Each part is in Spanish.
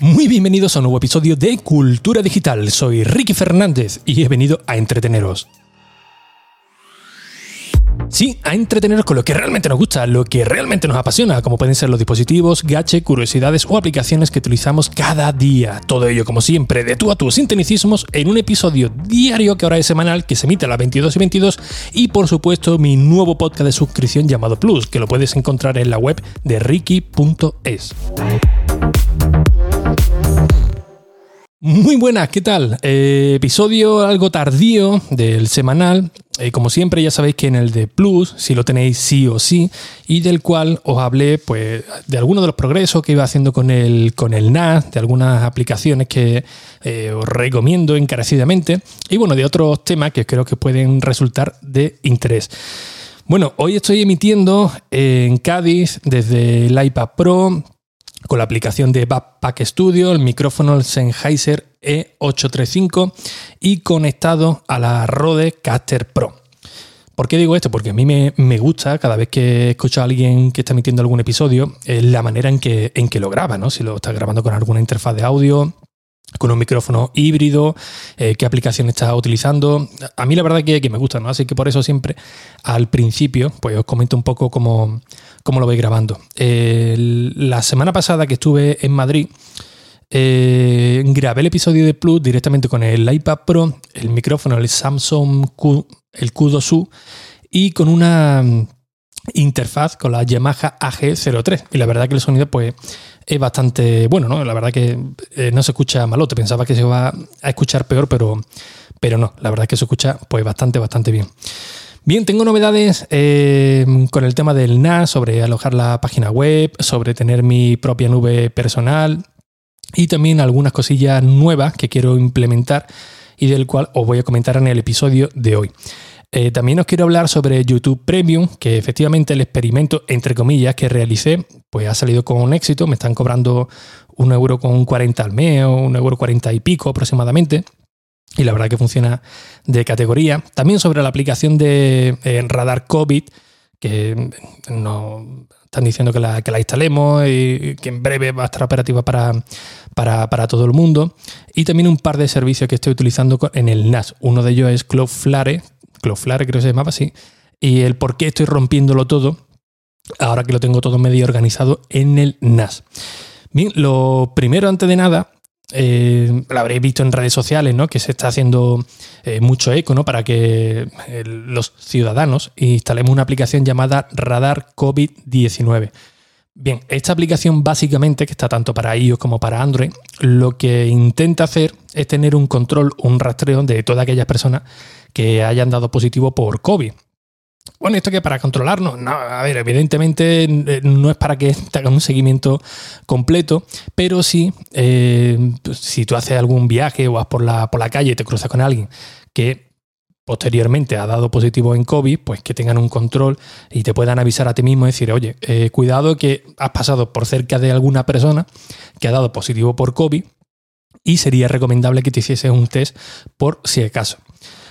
Muy bienvenidos a un nuevo episodio de Cultura Digital. Soy Ricky Fernández y he venido a entreteneros. Sí, a entreteneros con lo que realmente nos gusta, lo que realmente nos apasiona, como pueden ser los dispositivos, gache, curiosidades o aplicaciones que utilizamos cada día. Todo ello, como siempre, de tú a tú, sin tecnicismos, en un episodio diario que ahora es semanal, que se emite a las 22 y 22, y por supuesto mi nuevo podcast de suscripción llamado Plus, que lo puedes encontrar en la web de ricky.es. Muy buenas, ¿qué tal? Eh, episodio algo tardío del semanal. Eh, como siempre, ya sabéis que en el de Plus, si lo tenéis sí o sí, y del cual os hablé pues, de algunos de los progresos que iba haciendo con el, con el NAS, de algunas aplicaciones que eh, os recomiendo encarecidamente, y bueno, de otros temas que creo que pueden resultar de interés. Bueno, hoy estoy emitiendo en Cádiz desde el iPad Pro con la aplicación de Backpack Studio, el micrófono Sennheiser E835 y conectado a la Rode Caster Pro. ¿Por qué digo esto? Porque a mí me, gusta cada vez que escucho a alguien que está emitiendo algún episodio, la manera en que, en que lo graba, ¿no? Si lo está grabando con alguna interfaz de audio, con un micrófono híbrido, eh, qué aplicación está utilizando. A mí la verdad que, que me gusta, ¿no? Así que por eso siempre al principio, pues os comento un poco cómo, cómo lo voy grabando. la semana pasada que estuve en Madrid, eh, grabé el episodio de Plus directamente con el iPad Pro, el micrófono, el Samsung Q, el Q2U y con una interfaz con la Yamaha AG03. Y la verdad que el sonido pues es bastante bueno, ¿no? La verdad que eh, no se escucha malote. Pensaba que se iba a escuchar peor, pero, pero no. La verdad que se escucha pues bastante, bastante bien. Bien, tengo novedades eh, con el tema del NAS, sobre alojar la página web, sobre tener mi propia nube personal y también algunas cosillas nuevas que quiero implementar y del cual os voy a comentar en el episodio de hoy. Eh, también os quiero hablar sobre YouTube Premium, que efectivamente el experimento, entre comillas, que realicé, pues ha salido con éxito. Me están cobrando un euro con 40 al mes o un euro 40 y pico aproximadamente y la verdad que funciona de categoría. También sobre la aplicación de eh, radar COVID, que nos están diciendo que la, que la, instalemos y que en breve va a estar operativa para, para, todo el mundo. Y también un par de servicios que estoy utilizando en el NAS. Uno de ellos es Cloudflare, Cloudflare creo que se llamaba así, y el por qué estoy rompiéndolo todo, ahora que lo tengo todo medio organizado en el NAS. Bien, lo primero antes de nada eh, lo habréis visto en redes sociales, ¿no? Que se está haciendo eh, mucho eco, ¿no? Para que eh, los ciudadanos instalemos una aplicación llamada Radar COVID-19. Bien, esta aplicación básicamente, que está tanto para iOS como para Android, lo que intenta hacer es tener un control, un rastreo de todas aquellas personas que hayan dado positivo por COVID. Bueno, ¿esto que para controlarnos? No, a ver, evidentemente eh, no es para que te un seguimiento completo, pero sí, eh, si tú haces algún viaje o vas por la, por la calle y te cruzas con alguien que posteriormente ha dado positivo en COVID, pues que tengan un control y te puedan avisar a ti mismo y decir, oye, eh, cuidado que has pasado por cerca de alguna persona que ha dado positivo por COVID y sería recomendable que te hicieses un test por si acaso.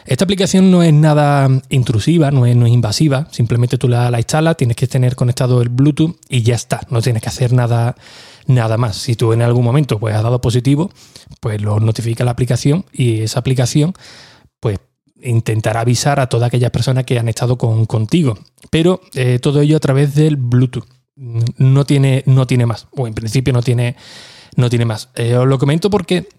Esta aplicación no es nada intrusiva, no es, invasiva, simplemente tú la, instalas, tienes que tener conectado el Bluetooth y ya está, no tienes que hacer nada, nada más. Si tú en algún momento pues, has dado positivo, pues lo notifica la aplicación y esa aplicación pues intentará avisar a todas aquellas personas que han estado con, contigo. Pero eh, todo ello a través del Bluetooth. No tiene, no tiene más, o en principio no tiene, no tiene más. Eh, os lo comento porque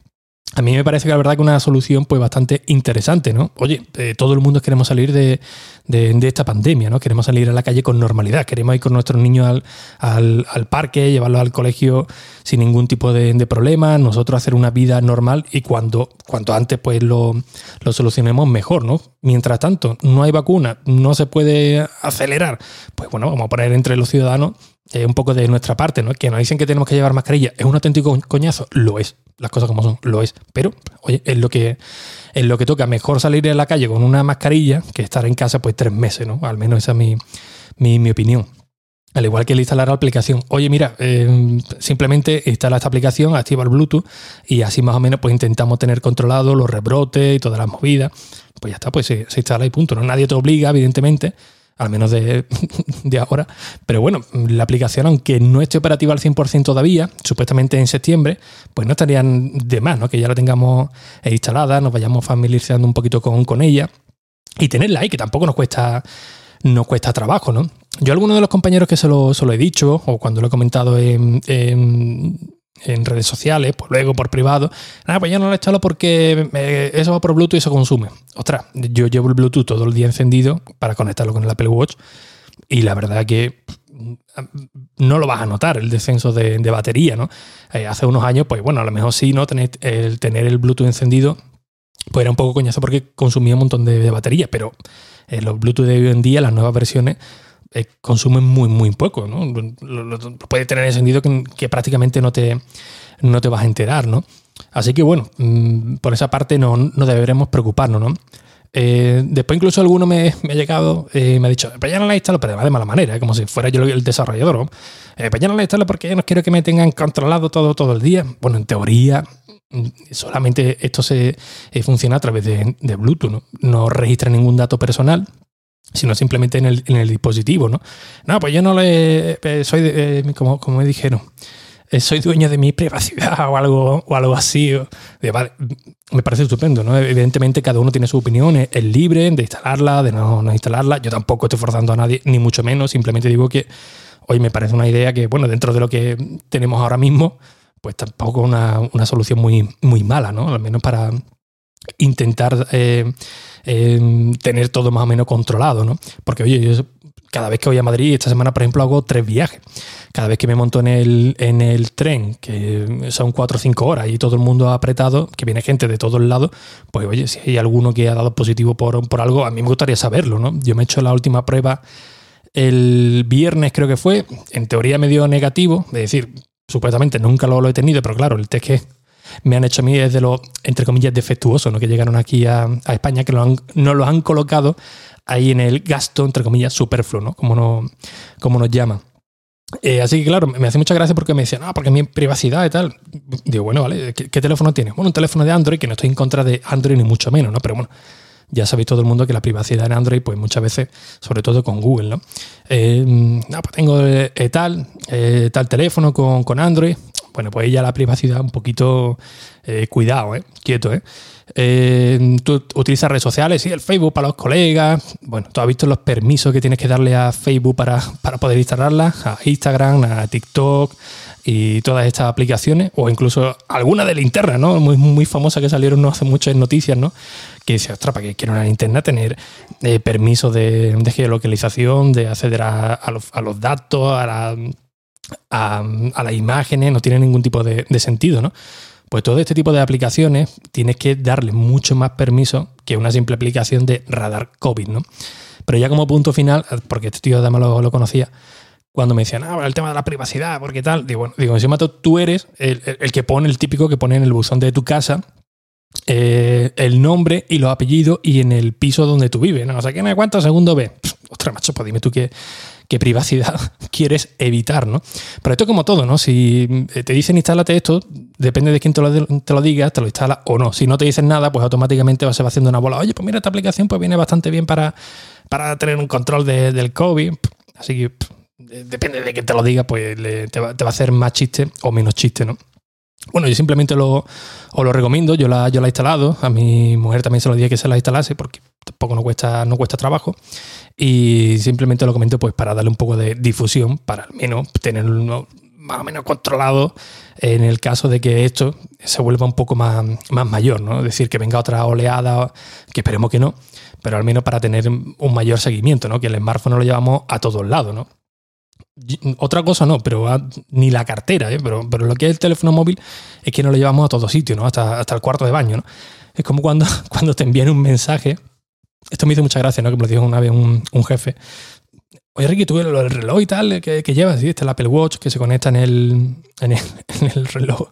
a mí me parece que la verdad que una solución pues bastante interesante, ¿no? Oye, eh, todo el mundo queremos salir de, esta pandemia, ¿no? Queremos salir a la calle con normalidad, queremos ir con nuestros niños al, parque, llevarlos al colegio sin ningún tipo de, problema, nosotros hacer una vida normal y cuando, cuanto antes pues lo, lo solucionemos mejor, ¿no? Mientras tanto, no hay vacuna, no se puede acelerar, pues bueno, vamos a poner entre los ciudadanos eh, un poco de nuestra parte, ¿no? Que nos dicen que tenemos que llevar mascarilla. ¿Es un auténtico coñazo? Lo es. Las cosas como son, lo es. Pero, oye, es lo que, es lo que toca. Mejor salir a la calle con una mascarilla que estar en casa pues tres meses, ¿no? Al menos esa es mi, opinión. Al igual que el instalar la aplicación. Oye, mira, eh, simplemente instala esta aplicación, activa el Bluetooth y así más o menos pues intentamos tener controlado los rebrotes y todas las movidas. Pues ya está, pues se, se instala y punto. ¿no? Nadie te obliga, evidentemente, al menos de, ahora. Pero bueno, la aplicación, aunque no esté operativa al 100% todavía, supuestamente en septiembre, pues no estarían de más, ¿no? Que ya la tengamos instalada, nos vayamos familiarizando un poquito con, con ella y tenerla ahí, que tampoco nos cuesta, nos cuesta trabajo, ¿no? Yo a algunos de los compañeros que se lo, he dicho, o cuando lo he comentado en, en, redes sociales, pues luego por privado, nada, pues ya no lo he instalado porque eso va por Bluetooth y eso consume. Ostras, yo llevo el Bluetooth todo el día encendido para conectarlo con el Apple Watch y la verdad que mm, no lo vas a notar el descenso de, batería, ¿no? Eh, hace unos años, pues bueno, a lo mejor sí, ¿no? Tener el, tener el Bluetooth encendido, pues era un poco coñazo porque consumía un montón de, batería, pero eh, los Bluetooth de hoy en día, las nuevas versiones, eh, consumen muy, muy poco, ¿no? Lo, puede tener encendido que, que, prácticamente no te, no te vas a enterar, ¿no? Así que bueno, mm, por esa parte no, no deberemos preocuparnos, ¿no? Eh, después incluso alguno me, ha llegado y me ha dicho, pues ya no la instalo, pero además de mala manera, como si fuera yo el desarrollador. ¿no? pues ya no la instalo porque no quiero que me tengan controlado todo, todo el día. Bueno, en teoría mm, solamente esto se funciona a través de, de Bluetooth, ¿no? no registra ningún dato personal, sino simplemente en el, en el, dispositivo, ¿no? No, pues yo no le eh, soy eh, como, como me dijeron, eh, soy dueño de mi privacidad o algo, o algo así. me parece estupendo, ¿no? Evidentemente cada uno tiene su opinión, es, libre de instalarla, de no, no, instalarla. Yo tampoco estoy forzando a nadie, ni mucho menos, simplemente digo que hoy me parece una idea que, bueno, dentro de lo que tenemos ahora mismo, pues tampoco una, una solución muy, muy mala, ¿no? Al menos para intentar tener todo más o menos controlado, ¿no? Porque, oye, yo cada vez que voy a Madrid, esta semana, por ejemplo, hago tres viajes. Cada vez que me monto en el, en el tren, que son cuatro o cinco horas y todo el mundo ha apretado, que viene gente de todos lados, pues oye, si hay alguno que ha dado positivo por, por algo, a mí me gustaría saberlo, ¿no? Yo me he hecho la última prueba el viernes, creo que fue. En teoría me dio negativo, es decir, supuestamente nunca lo, lo he tenido, pero claro, el test que me han hecho a mí es de los, entre comillas, defectuosos, ¿no? que llegaron aquí a, España, que no lo han colocado ahí en el gasto, entre comillas, superfluo, ¿no? como, no, como nos llama. Eh, así que claro, me hace mucha gracia porque me decían, ah, porque mi privacidad y tal. Digo, bueno, vale, ¿qué, teléfono tienes? Bueno, un teléfono de Android, que no estoy en contra de Android ni mucho menos, ¿no? Pero bueno, ya sabéis todo el mundo que la privacidad en Android, pues muchas veces, sobre todo con Google, ¿no? Eh, no, pues tengo eh, tal, tal teléfono con, con Android, bueno, pues ya la privacidad un poquito eh, cuidado, ¿eh? quieto. ¿eh? ¿eh? tú utilizas redes sociales, sí, el Facebook para los colegas. Bueno, tú has visto los permisos que tienes que darle a Facebook para, para poder instalarla, a Instagram, a TikTok y todas estas aplicaciones, o incluso alguna de linterna, ¿no? Muy, muy famosa que salieron no hace muchas noticias, ¿no? Que dice, ostras, ¿para qué quiero una linterna tener eh, permiso de, de, geolocalización, de acceder a, los, a los datos, a la a, las imágenes, no tiene ningún tipo de, sentido, ¿no? Pues todo este tipo de aplicaciones tienes que darle mucho más permiso que una simple aplicación de radar COVID, ¿no? Pero ya como punto final, porque este tío además lo, conocía, cuando me decían, ah, el tema de la privacidad, porque tal, digo, bueno, digo, encima tú eres el, que pone, el típico que pone en el buzón de tu casa eh, el nombre y los apellidos y en el piso donde tú vives, ¿no? O sea, ¿qué cuántos segundos ve? ostras, macho, pues dime tú qué, qué privacidad quieres evitar, ¿no? Pero esto es como todo, ¿no? Si eh, te dicen instálate esto, depende de quién te lo, te diga, te lo instala o no. Si no te dicen nada, pues automáticamente se va haciendo una bola. Oye, pues mira, esta aplicación pues viene bastante bien para, para tener un control del COVID. Así que depende de quién te lo diga, pues te, va, a hacer más chiste o menos chiste, ¿no? Bueno, yo simplemente lo, os lo recomiendo, yo la, yo la he instalado, a mi mujer también se lo dije que se la instalase porque tampoco no cuesta, no cuesta trabajo. Y simplemente lo comento pues para darle un poco de difusión, para al menos tenerlo más o menos controlado en el caso de que esto se vuelva un poco más, más mayor, ¿no? Es decir, que venga otra oleada, que esperemos que no, pero al menos para tener un mayor seguimiento, ¿no? Que el smartphone lo llevamos a todos lados, ¿no? Otra cosa no, pero ni la cartera, ¿eh? pero, pero lo que es el teléfono móvil es que no lo llevamos a todos sitios, ¿no? Hasta, hasta el cuarto de baño, ¿no? Es como cuando, cuando te envían un mensaje esto me hizo mucha gracia, ¿no? Que me lo dijo una vez un, jefe. Oye, Ricky, tú el, reloj y tal que, llevas, ¿sí? Este es el Apple Watch que se conecta en el, en el, reloj.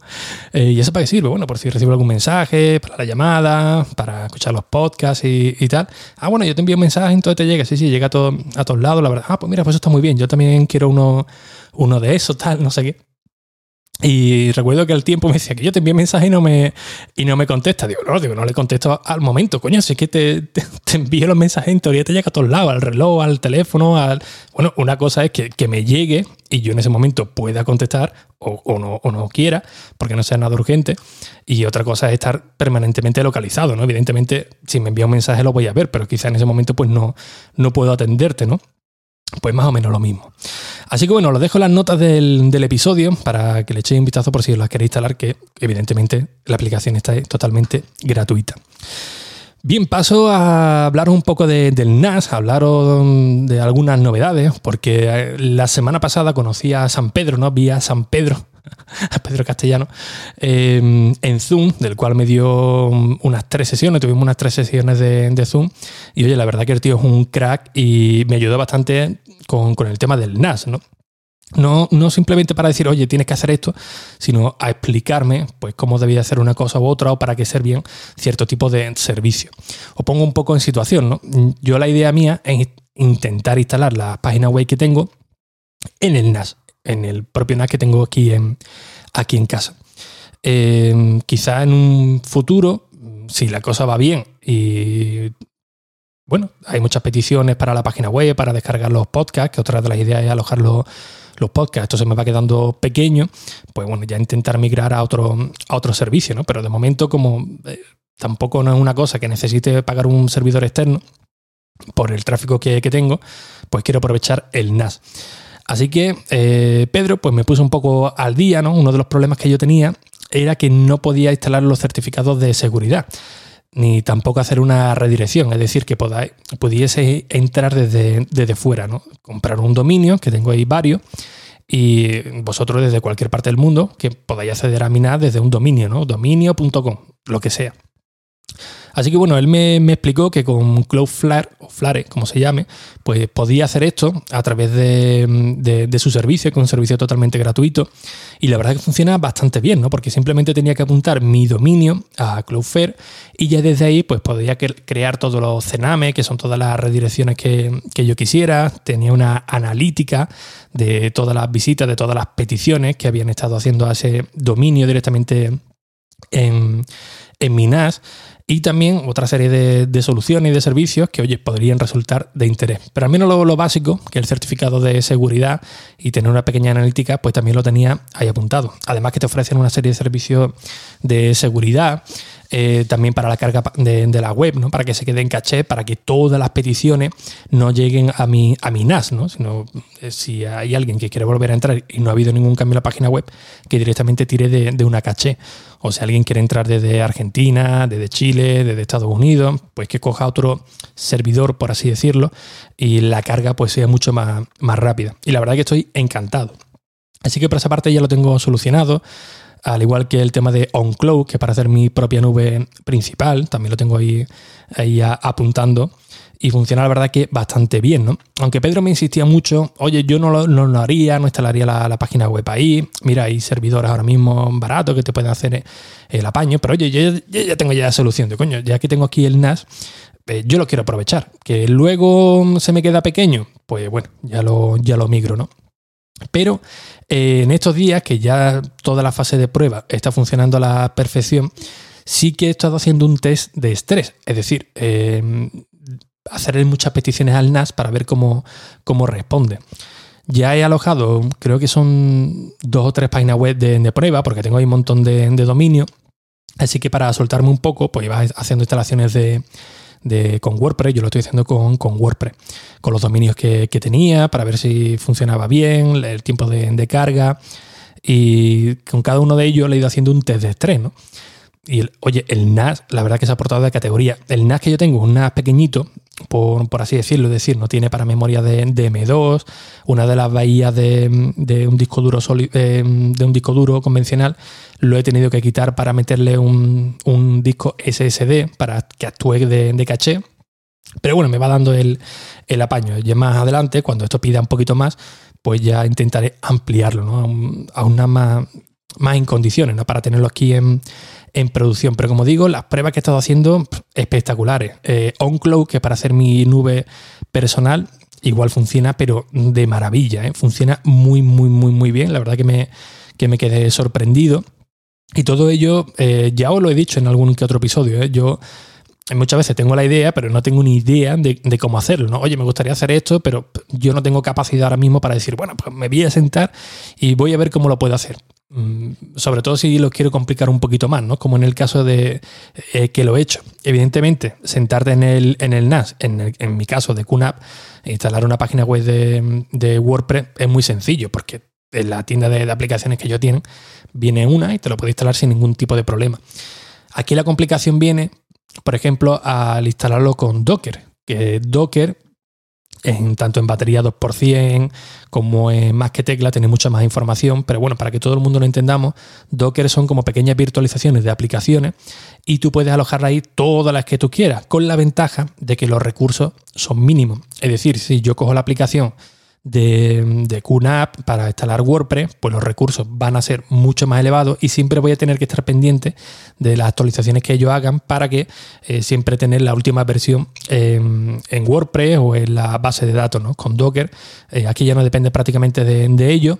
Eh, ¿Y eso para qué sirve? Bueno, por si recibo algún mensaje, para la llamada, para escuchar los podcasts y, tal. Ah, bueno, yo te envío un mensaje, entonces te llega. Sí, sí, llega a, todo, a todos lados, la verdad. Ah, pues mira, pues eso está muy bien. Yo también quiero uno, uno de esos, tal, no sé qué. Y recuerdo que al tiempo me decía que yo te envié mensaje y no me, y no me contesta. Digo, no, digo, no le contesto al momento, coño, si es que te, te, envío los mensajes en teoría te llega a todos lados, al reloj, al teléfono, al... Bueno, una cosa es que, que me llegue y yo en ese momento pueda contestar o, o, no, o no quiera, porque no sea nada urgente. Y otra cosa es estar permanentemente localizado, ¿no? Evidentemente, si me envía un mensaje lo voy a ver, pero quizá en ese momento pues no, no puedo atenderte, ¿no? Pues más o menos lo mismo. Así que bueno, lo dejo las notas del, del, episodio para que le echéis un vistazo por si os las queréis instalar, que evidentemente la aplicación está totalmente gratuita. Bien, paso a hablaros un poco de, del NAS, a hablaros de algunas novedades, porque la semana pasada conocí a San Pedro, ¿no? Vi a San Pedro a Pedro Castellano, eh, en Zoom, del cual me dio unas tres sesiones, tuvimos unas tres sesiones de, Zoom. Y oye, la verdad que el tío es un crack y me ayudó bastante con, con el tema del NAS, ¿no? No, no, simplemente para decir, oye, tienes que hacer esto, sino a explicarme pues, cómo debía hacer una cosa u otra o para qué servían cierto tipo de servicio. Os pongo un poco en situación, ¿no? Yo la idea mía es intentar instalar la página web que tengo en el NAS, en el propio NAS que tengo aquí en, aquí en casa. Eh, quizá en un futuro, si la cosa va bien y bueno, hay muchas peticiones para la página web, para descargar los podcasts, que otra de las ideas es alojar los, los podcasts, esto se me va quedando pequeño, pues bueno, ya intentar migrar a otro, a otro servicio, ¿no? Pero de momento, como eh, tampoco no es una cosa que necesite pagar un servidor externo por el tráfico que, que tengo, pues quiero aprovechar el NAS. Así que eh, Pedro pues me puso un poco al día, ¿no? Uno de los problemas que yo tenía era que no podía instalar los certificados de seguridad ni tampoco hacer una redirección, es decir, que podáis, pudiese entrar desde, desde fuera, ¿no? Comprar un dominio, que tengo ahí varios, y vosotros desde cualquier parte del mundo, que podáis acceder a Minas desde un dominio, ¿no? Dominio.com, lo que sea. Así que bueno, él me, explicó que con Cloudflare, o Flare, como se llame, pues podía hacer esto a través de, su servicio, que es un servicio totalmente gratuito. Y la verdad que funciona bastante bien, ¿no? Porque simplemente tenía que apuntar mi dominio a Cloudflare y ya desde ahí pues podía crear todos los cename, que son todas las redirecciones que, que yo quisiera. Tenía una analítica de todas las visitas, de todas las peticiones que habían estado haciendo a ese dominio directamente en, en mi NAS y también otra serie de, de, soluciones y de servicios que, oye, podrían resultar de interés. Pero al menos lo, lo, básico, que el certificado de seguridad y tener una pequeña analítica, pues también lo tenía ahí apuntado. Además que te ofrecen una serie de servicios de seguridad, eh, también para la carga de, la web, ¿no? Para que se quede en caché, para que todas las peticiones no lleguen a mi, a mi NAS, ¿no? Sino eh, si hay alguien que quiere volver a entrar y no ha habido ningún cambio en la página web, que directamente tire de, de una caché. O si alguien quiere entrar desde Argentina, desde Chile, desde Estados Unidos, pues que coja otro servidor, por así decirlo, y la carga pues sea mucho más, más rápida. Y la verdad que estoy encantado. Así que por esa parte ya lo tengo solucionado al igual que el tema de OnCloud, que para hacer mi propia nube principal, también lo tengo ahí, ahí apuntando. Y funciona la verdad que bastante bien, ¿no? Aunque Pedro me insistía mucho, oye, yo no lo, no lo haría, no instalaría la, la, página web ahí. Mira, hay servidores ahora mismo baratos que te pueden hacer el apaño, pero oye, yo, yo ya tengo ya la solución de coño, ya que tengo aquí el NAS, eh, yo lo quiero aprovechar. Que luego se me queda pequeño, pues bueno, ya lo, ya lo migro, ¿no? Pero eh, en estos días, que ya toda la fase de prueba está funcionando a la perfección, sí que he estado haciendo un test de estrés. Es decir, eh, hacer muchas peticiones al NAS para ver cómo, cómo responde. Ya he alojado, creo que son dos o tres páginas web de, de prueba, porque tengo ahí un montón de, de dominio. Así que para soltarme un poco, pues iba haciendo instalaciones de, con WordPress, yo lo estoy haciendo con, con WordPress, con los dominios que, que, tenía para ver si funcionaba bien, el tiempo de, de, carga y con cada uno de ellos le he ido haciendo un test de estrés, ¿no? Y oye, el NAS, la verdad que se ha portado de categoría. El NAS que yo tengo es un NAS pequeñito, por, por, así decirlo, es decir, no tiene para memoria de, de M2, una de las bahías de, de un disco duro sólido, eh, de un disco duro convencional, lo he tenido que quitar para meterle un, un disco SSD para que actúe de, caché. Pero bueno, me va dando el, el apaño. Y más adelante, cuando esto pida un poquito más, pues ya intentaré ampliarlo, ¿no? A una más, más en condiciones, ¿no? Para tenerlo aquí en en producción. Pero como digo, las pruebas que he estado haciendo espectaculares. Eh, OnCloud, que para hacer mi nube personal, igual funciona, pero de maravilla. ¿eh? Funciona muy, muy, muy, muy bien. La verdad que me, que me quedé sorprendido. Y todo ello, eh, ya os lo he dicho en algún que otro episodio, ¿eh? yo muchas veces tengo la idea, pero no tengo ni idea de, cómo hacerlo. ¿no? Oye, me gustaría hacer esto, pero yo no tengo capacidad ahora mismo para decir, bueno, pues me voy a sentar y voy a ver cómo lo puedo hacer. Mm, sobre todo si lo quiero complicar un poquito más, ¿no? Como en el caso de eh, que lo he hecho. Evidentemente, sentarte en el, en el NAS, en, en mi caso de QNAP, instalar una página web de, WordPress es muy sencillo, porque en la tienda de, de aplicaciones que yo tienen viene una y te lo puedes instalar sin ningún tipo de problema. Aquí la complicación viene por ejemplo, al instalarlo con Docker, que Docker, en, tanto en batería 2% como en más que tecla, tiene mucha más información, pero bueno, para que todo el mundo lo entendamos, Docker son como pequeñas virtualizaciones de aplicaciones y tú puedes alojar ahí todas las que tú quieras, con la ventaja de que los recursos son mínimos. Es decir, si yo cojo la aplicación de, de QNAP para instalar WordPress, pues los recursos van a ser mucho más elevados y siempre voy a tener que estar pendiente de las actualizaciones que ellos hagan para que eh, siempre tener la última versión en WordPress o en la base de datos ¿no? con Docker. Eh, aquí ya no depende prácticamente de, de ello.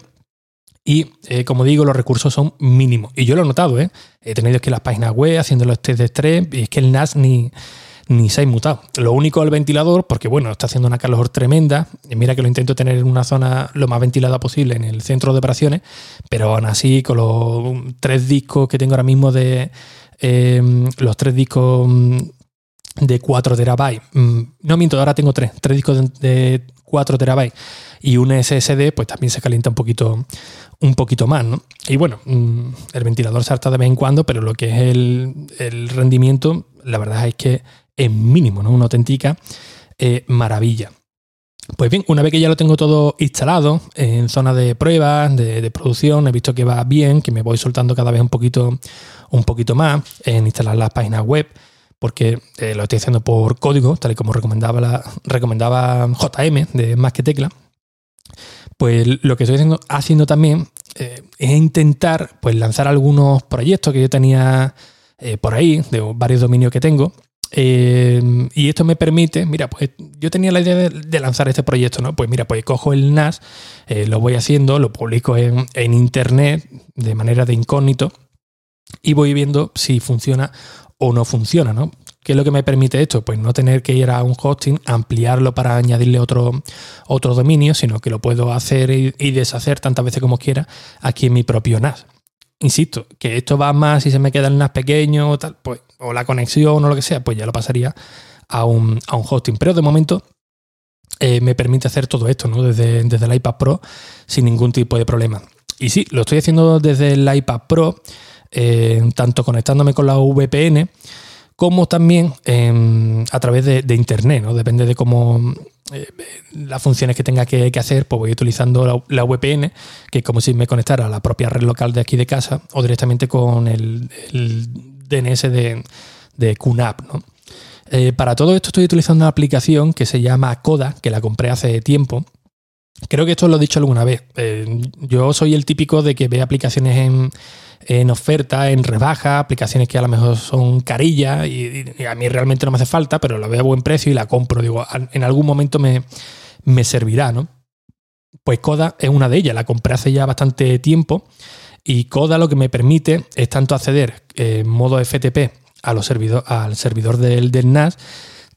Y eh, como digo, los recursos son mínimos. Y yo lo he notado, ¿eh? He tenido que las páginas web haciendo los test de estrés y es que el NAS ni, ni se ha inmutado. Lo único el ventilador, porque bueno, está haciendo una calor tremenda. Mira que lo intento tener en una zona lo más ventilada posible en el centro de operaciones, pero aún así, con los tres discos que tengo ahora mismo de em, los tres discos mm, de 4 terabytes. Mm, no miento, ahora tengo tres, tres discos de 4 terabytes y un SSD, pues también se calienta un poquito, un poquito más, ¿no? Y bueno, mm, el ventilador salta de vez en cuando, pero lo que es el rendimiento, la verdad es que en mínimo, ¿no? Una auténtica eh, maravilla. Pues bien, una vez que ya lo tengo todo instalado en zona de pruebas, de, producción, he visto que va bien, que me voy soltando cada vez un poquito, un poquito más en instalar las páginas web, porque eh, lo estoy haciendo por código, tal y como recomendaba, recomendaba JM de Más que Tecla. Pues lo que estoy haciendo, haciendo también eh, es intentar pues, lanzar algunos proyectos que yo tenía por ahí, de varios dominios que tengo, eh, y esto me permite, mira, pues yo tenía la idea de, lanzar este proyecto, ¿no? Pues mira, pues cojo el NAS, eh, lo voy haciendo, lo publico en, internet de manera de incógnito y voy viendo si funciona o no funciona, ¿no? ¿Qué es lo que me permite esto? Pues no tener que ir a un hosting, ampliarlo para añadirle otro, otro dominio, sino que lo puedo hacer y, y deshacer tantas veces como quiera aquí en mi propio NAS insisto, que esto va más si se me queda el NAS pequeño o tal, pues, o la conexión o lo que sea, pues ya lo pasaría a un, hosting. Pero de momento eh, me permite hacer todo esto, ¿no? Desde, desde el iPad Pro sin ningún tipo de problema. Y sí, lo estoy haciendo desde el iPad Pro, eh, tanto conectándome con la VPN como también em, a través de, Internet, ¿no? Depende de cómo eh, las funciones que tenga que, hacer, pues voy utilizando la, VPN, que es como si me conectara a la propia red local de aquí de casa o directamente con el, DNS de, de QNAP, eh, para todo esto estoy utilizando una aplicación que se llama Coda, que la compré hace tiempo. Creo que esto lo he dicho alguna vez. Eh, yo soy el típico de que ve aplicaciones en, en oferta, en rebaja, aplicaciones que a lo mejor son carillas y, a mí realmente no me hace falta, pero la veo a buen precio y la compro. Digo, en algún momento me, servirá, ¿no? Pues Coda es una de ellas, la compré hace ya bastante tiempo y Coda lo que me permite es tanto acceder en modo FTP a los al servidor del, del NAS,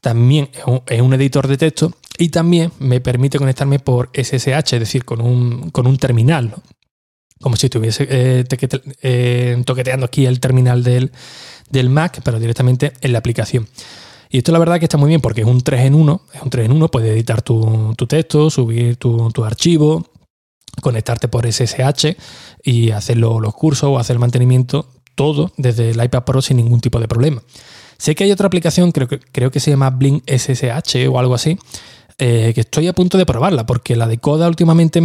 también es un, editor de texto y también me permite conectarme por SSH, es decir, con un, con un terminal. ¿no? Como si estuviese eh, eh, toqueteando aquí el terminal del, Mac, pero directamente en la aplicación. Y esto la verdad que está muy bien porque es un 3 en 1, es un 3 en 1, puedes editar tu, texto, subir tu, archivo, conectarte por SSH y hacer los cursos o hacer el mantenimiento, todo desde el iPad Pro sin ningún tipo de problema. Sé que hay otra aplicación, creo que, creo que se llama Blink SSH o algo así, eh, que estoy a punto de probarla, porque la de Coda últimamente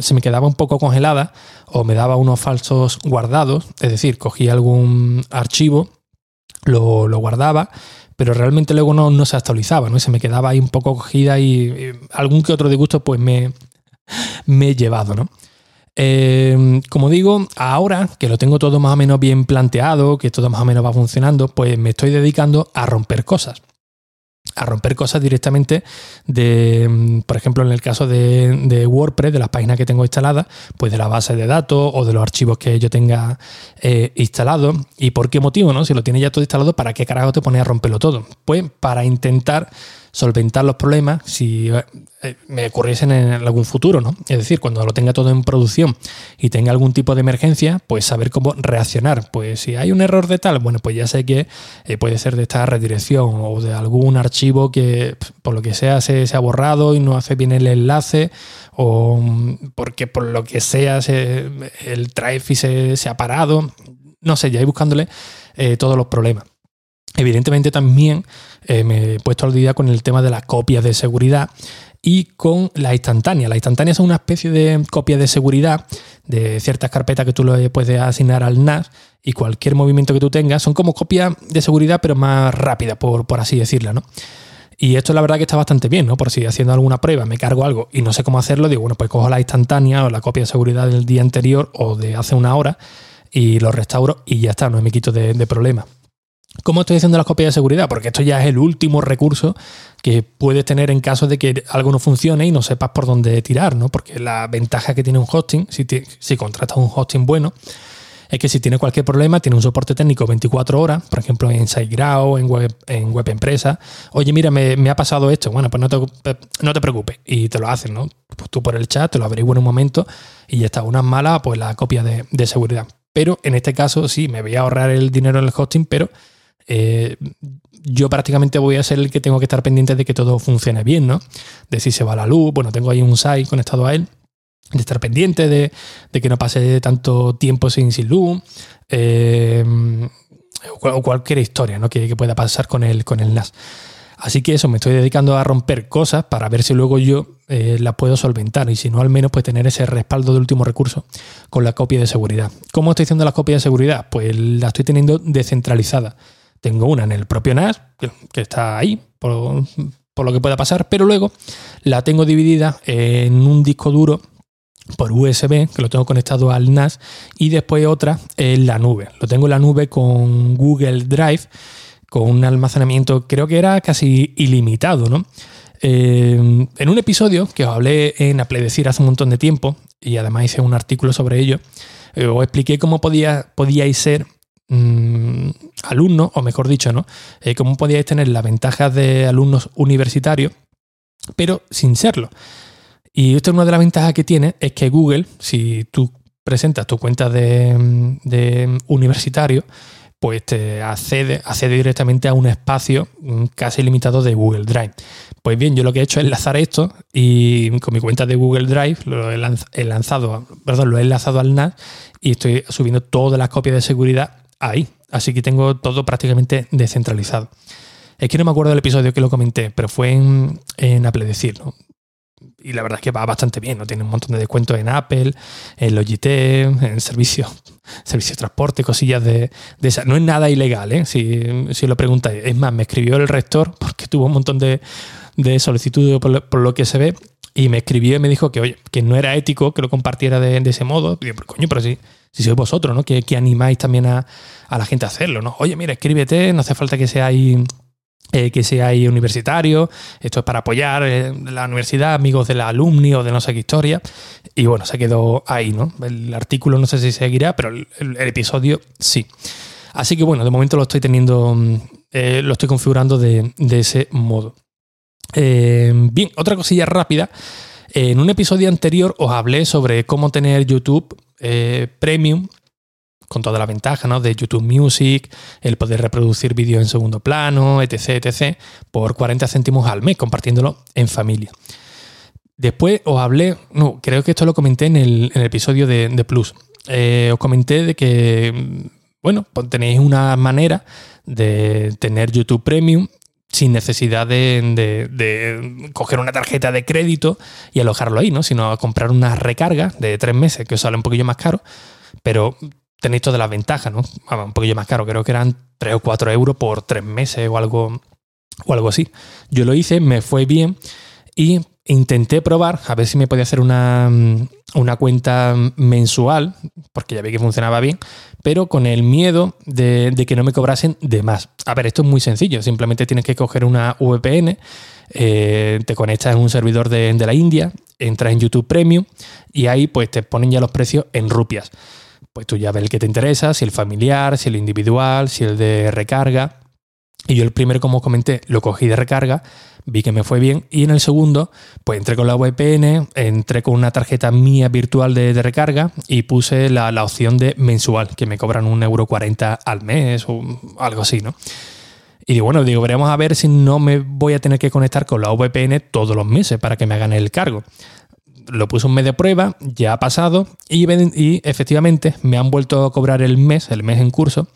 se me quedaba un poco congelada o me daba unos falsos guardados, es decir, cogía algún archivo, lo, guardaba, pero realmente luego no, se actualizaba, ¿no? se me quedaba ahí un poco cogida y, algún que otro disgusto pues me, me he llevado, ¿no? Eh, como digo, ahora que lo tengo todo más o menos bien planteado, que todo más o menos va funcionando, pues me estoy dedicando a romper cosas. A romper cosas directamente de, mm, por ejemplo, en el caso de, WordPress, de las páginas que tengo instaladas, pues de la base de datos o de los archivos que yo tenga eh, instalados. ¿Y por qué motivo, no? Si lo tienes ya todo instalado, ¿para qué carajo te pones a romperlo todo? Pues para intentar solventar los problemas si eh, me ocurriesen en algún futuro, ¿no? Es decir, cuando lo tenga todo en producción y tenga algún tipo de emergencia, pues saber cómo reaccionar. Pues si hay un error de tal, bueno, pues ya sé que eh, puede ser de esta redirección o de algún archivo que por lo que sea se, ha borrado y no hace bien el enlace o mm, porque por lo que sea el drive se, se, ha parado. No sé, ya ir buscándole eh, todos los problemas. Evidentemente también eh, me he puesto al día con el tema de las copias de seguridad y con la instantánea. La instantánea son una especie de copia de seguridad de ciertas carpetas que tú le puedes asignar al NAS y cualquier movimiento que tú tengas son como copias de seguridad pero más rápidas, por, por así decirla, ¿no? Y esto la verdad que está bastante bien, ¿no? Por si haciendo alguna prueba me cargo algo y no sé cómo hacerlo, digo, bueno, pues cojo la instantánea o la copia de seguridad del día anterior o de hace una hora y lo restauro y ya está, no me quito de, de problemas. ¿Cómo estoy haciendo las copias de seguridad? Porque esto ya es el último recurso que puedes tener en caso de que algo no funcione y no sepas por dónde tirar, ¿no? Porque la ventaja que tiene un hosting, si, contratas un hosting bueno, es que si tiene cualquier problema, tiene un soporte técnico 24 horas, por ejemplo en SiteGround, en Web, en web Empresa. Oye, mira, me, ha pasado esto. Bueno, pues no te, no te preocupes. Y te lo hacen, ¿no? Pues tú por el chat te lo averiguas en un momento y ya está. Una mala, pues la copia de seguridad. Pero en este caso sí, me voy a ahorrar el dinero en el hosting, pero eh, yo prácticamente voy a ser el que tengo que estar pendiente de que todo funcione bien, ¿no? De si se va la luz, bueno, tengo ahí un site conectado a él, de estar pendiente de, que no pase tanto tiempo sin, luz, eh, o cualquier historia ¿no? que, pueda pasar con el, con el NAS. Así que eso, me estoy dedicando a romper cosas para ver si luego yo eh, las puedo solventar y si no, al menos pues tener ese respaldo de último recurso con la copia de seguridad. ¿Cómo estoy haciendo la copia de seguridad? Pues la estoy teniendo descentralizada. Tengo una en el propio NAS, que, está ahí, por, lo que pueda pasar, pero luego la tengo dividida en un disco duro por USB, que lo tengo conectado al NAS, y después otra en la nube. Lo tengo en la nube con Google Drive, con un almacenamiento, creo que era casi ilimitado, ¿no? Eh, en un episodio que os hablé en Apledecir hace un montón de tiempo, y además hice un artículo sobre ello, eh, os expliqué cómo podía, podíais ser Mm, alumnos, o mejor dicho, ¿no? Eh, cómo podíais tener las ventajas de alumnos universitarios, pero sin serlo. Y esto es una de las ventajas que tiene, es que Google, si tú presentas tu cuenta de, universitario, pues te accede, accede directamente a un espacio casi limitado de Google Drive. Pues bien, yo lo que he hecho es enlazar esto y con mi cuenta de Google Drive lo he, lanzado, perdón, lo he enlazado al NAS y estoy subiendo todas las copias de seguridad ahí. Así que tengo todo prácticamente descentralizado. Es que no me acuerdo del episodio que lo comenté, pero fue en, Apple Decir, ¿no? Y la verdad es que va bastante bien, ¿no? Tiene un montón de descuentos en Apple, en Logitech, en servicios, servicio de transporte, cosillas de, de esas. No es nada ilegal, ¿eh? Si, si, lo preguntáis. Es más, me escribió el rector, porque tuvo un montón de, de solicitudes por, lo que se ve, y me escribió y me dijo que, oye, que no era ético que lo compartiera de, ese modo. Y coño, pero sí si sois vosotros, ¿no? Que, animáis también a, la gente a hacerlo, ¿no? Oye, mira, escríbete, no hace falta que seáis eh, que seáis universitario, esto es para apoyar eh, la universidad, amigos de la alumni o de no sé qué historia. Y bueno, se quedó ahí, ¿no? El artículo no sé si seguirá, pero el, episodio sí. Así que bueno, de momento lo estoy teniendo, mm, eh, lo estoy configurando de, de ese modo. Bien, otra cosilla rápida. En un episodio anterior os hablé sobre cómo tener YouTube eh, premium, con toda la ventaja ¿no? de YouTube Music, el poder reproducir vídeos en segundo plano, etc, etc, por 40 céntimos al mes, compartiéndolo en familia. Después os hablé, no, creo que esto lo comenté en el, episodio de, Plus. Eh, os comenté de que, bueno, pues tenéis una manera de tener YouTube Premium sin necesidad de, coger una tarjeta de crédito y alojarlo ahí, ¿no? Sino a comprar una recarga de tres meses, que os sale un poquillo más caro, pero tenéis todas las ventajas, ¿no? un poquillo más caro, creo que eran 3 o 4 euros por tres meses o algo, o algo así. Yo lo hice, me fue bien y intenté probar a ver si me podía hacer una, mm, una cuenta mensual, porque ya vi que funcionaba bien, pero con el miedo de, que no me cobrasen de más. A ver, esto es muy sencillo, simplemente tienes que coger una VPN, eh, te conectas en un servidor de, de la India, entras en YouTube Premium y ahí pues te ponen ya los precios en rupias. Pues tú ya ves el que te interesa, si el familiar, si el individual, si el de recarga. Y yo el primero, como os comenté, lo cogí de recarga, vi que me fue bien. Y en el segundo, pues entré con la VPN, entré con una tarjeta mía virtual de, recarga y puse la, opción de mensual, que me cobran un euro 40 al mes o algo así, ¿no? Y digo, bueno, digo, veremos a ver si no me voy a tener que conectar con la VPN todos los meses para que me hagan el cargo. Lo puse un mes de prueba, ya ha pasado y efectivamente me han vuelto a cobrar el mes, el mes en curso,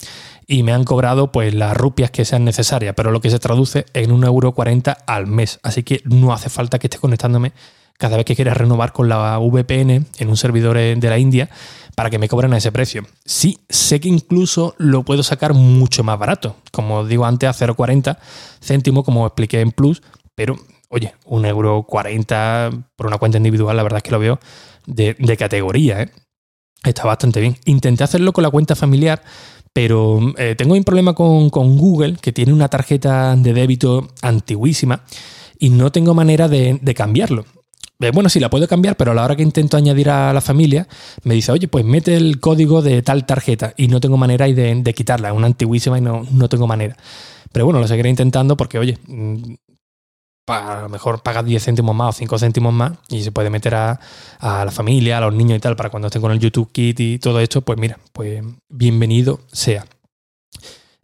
y me han cobrado pues las rupias que sean necesarias, pero lo que se traduce en 1,40€ al mes. Así que no hace falta que esté conectándome cada vez que quieras renovar con la VPN en un servidor de la India para que me cobren a ese precio. Sí, sé que incluso lo puedo sacar mucho más barato, como digo antes a 0,40 céntimos, como expliqué en Plus, pero oye, 1,40€ por una cuenta individual, la verdad es que lo veo de, categoría, ¿eh? Está bastante bien. Intenté hacerlo con la cuenta familiar, pero eh, tengo un problema con, Google, que tiene una tarjeta de débito antiguísima y no tengo manera de, cambiarlo. Eh, bueno, sí, la puedo cambiar, pero a la hora que intento añadir a la familia, me dice, oye, pues mete el código de tal tarjeta y no tengo manera de, de quitarla, es una antiguísima y no, no tengo manera. Pero bueno, lo seguiré intentando porque, oye, mm, a lo mejor pagas 10 céntimos más o 5 céntimos más y se puede meter a, la familia, a los niños y tal, para cuando estén con el YouTube Kit y todo esto, pues mira, pues bienvenido sea.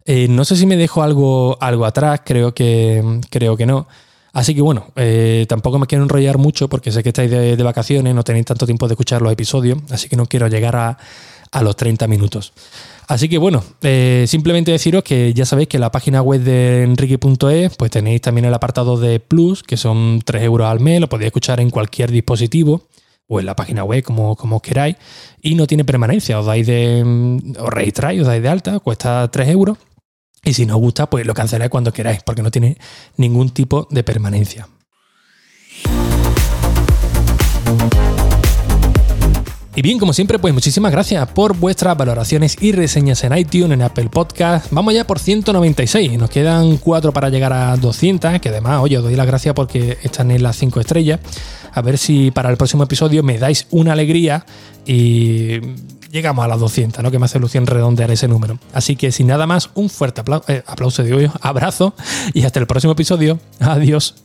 Eh, no sé si me dejo algo, algo atrás, creo que, creo que no. Así que bueno, eh, tampoco me quiero enrollar mucho porque sé que estáis de, de, vacaciones, no tenéis tanto tiempo de escuchar los episodios, así que no quiero llegar a, a los 30 minutos. Así que bueno, eh, simplemente deciros que ya sabéis que la página web de enrique.es pues tenéis también el apartado de Plus, que son 3 euros al mes, lo podéis escuchar en cualquier dispositivo o en la página web, como, como queráis, y no tiene permanencia, os dais de, mm, os registráis, os dais de alta, cuesta 3 euros, y si no os gusta, pues lo canceláis cuando queráis, porque no tiene ningún tipo de permanencia. Y bien, como siempre, pues muchísimas gracias por vuestras valoraciones y reseñas en iTunes, en Apple Podcast. Vamos ya por 196, nos quedan 4 para llegar a 200, que además, oye, os doy las gracias porque están en las 5 estrellas. A ver si para el próximo episodio me dais una alegría y llegamos a las 200, ¿no? Que me hace ilusión redondear ese número. Así que sin nada más, un fuerte aplauso, eh, aplauso de hoy, abrazo y hasta el próximo episodio. Adiós.